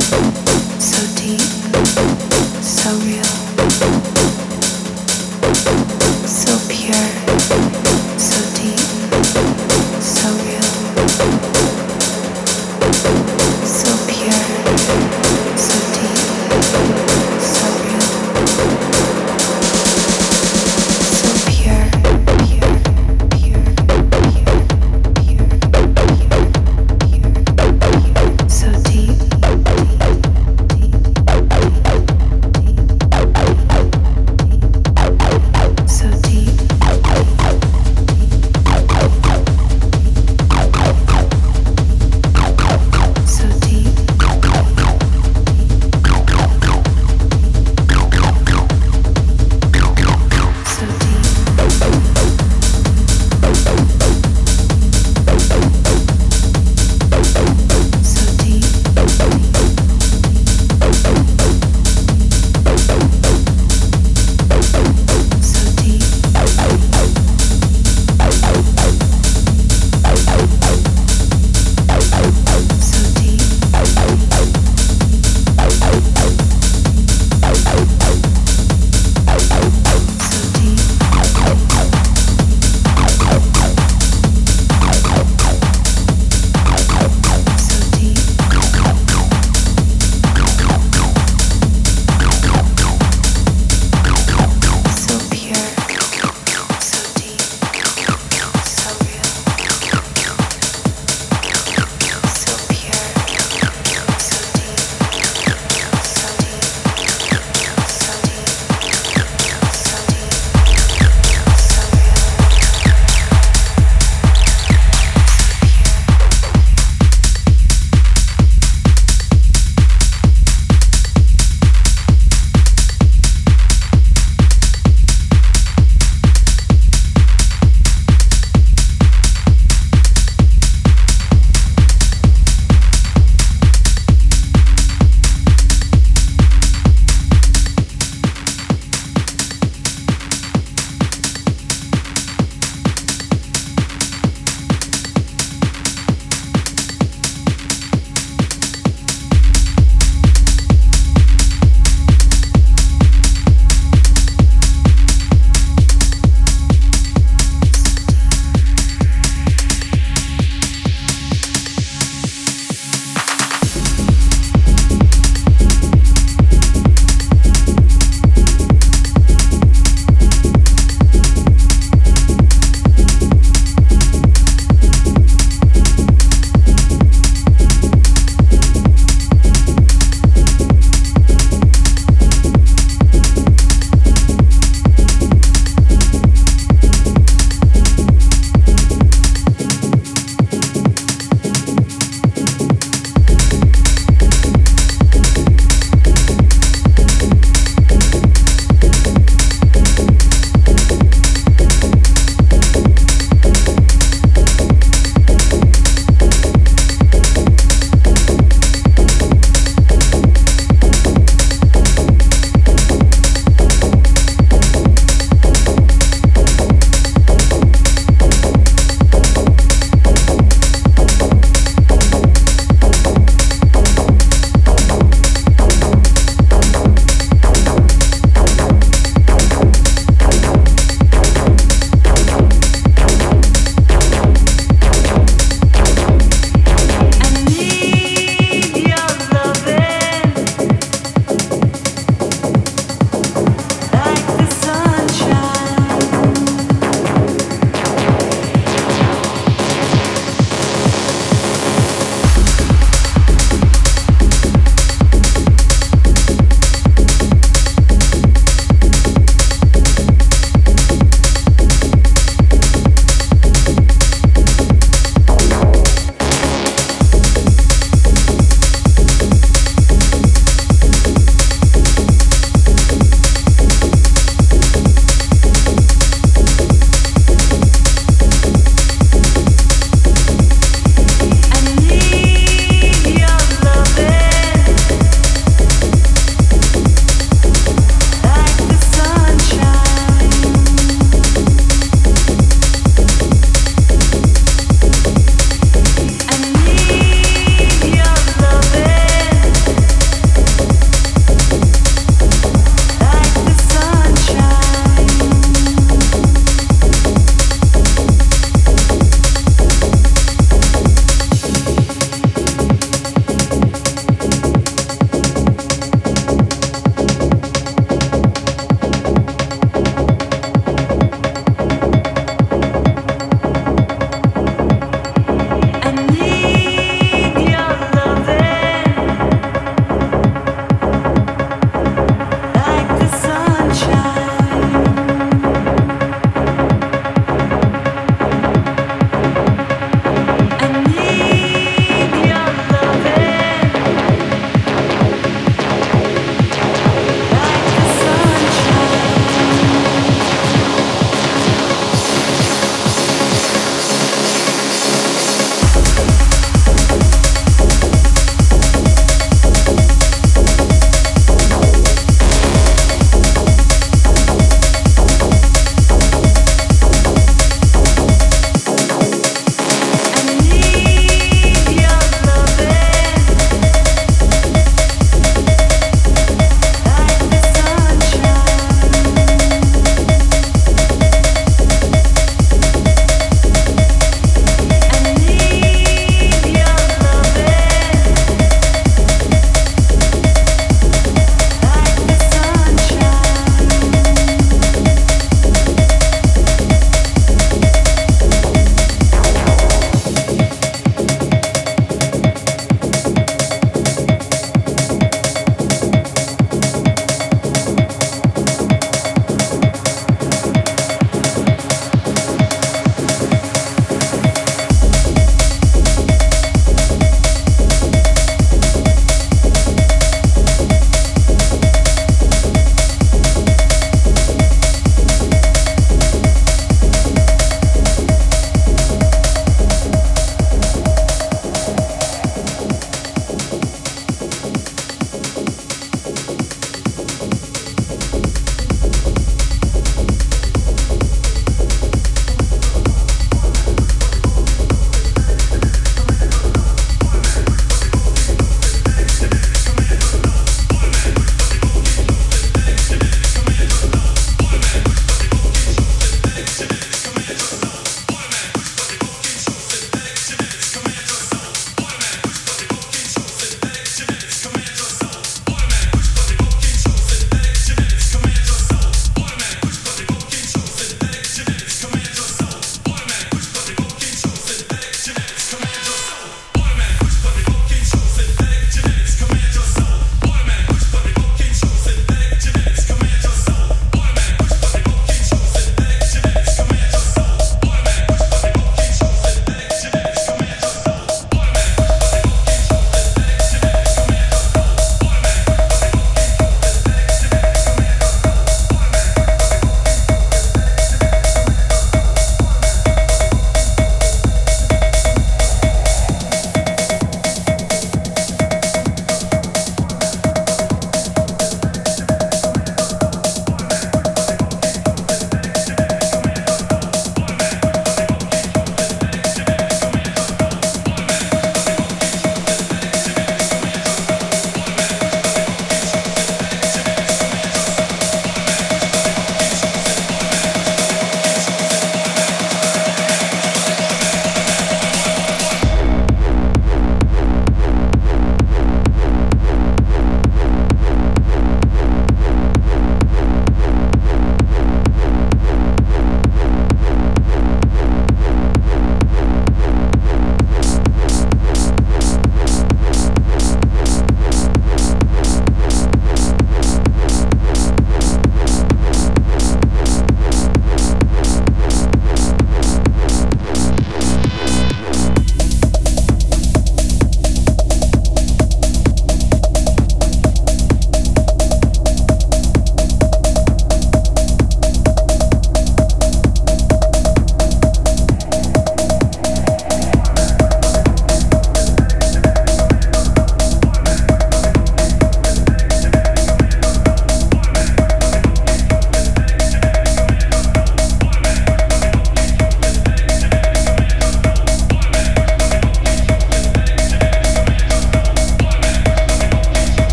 So deep.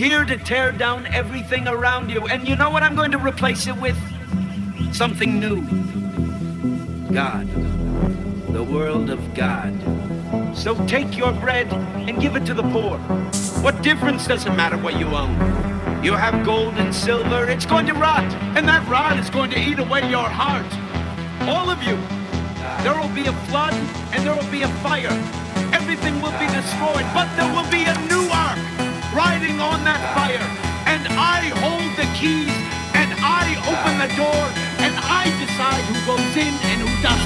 Here to tear down everything around you. And you know what I'm going to replace it with? Something new. God. The world of God. So take your bread and give it to the poor. What difference does it matter what you own? You have gold and silver, it's going to rot. And that rot is going to eat away your heart. All of you. There will be a flood and there will be a fire. Everything will be destroyed, but there will be a new keys and I open the door and I decide who goes in and who doesn't.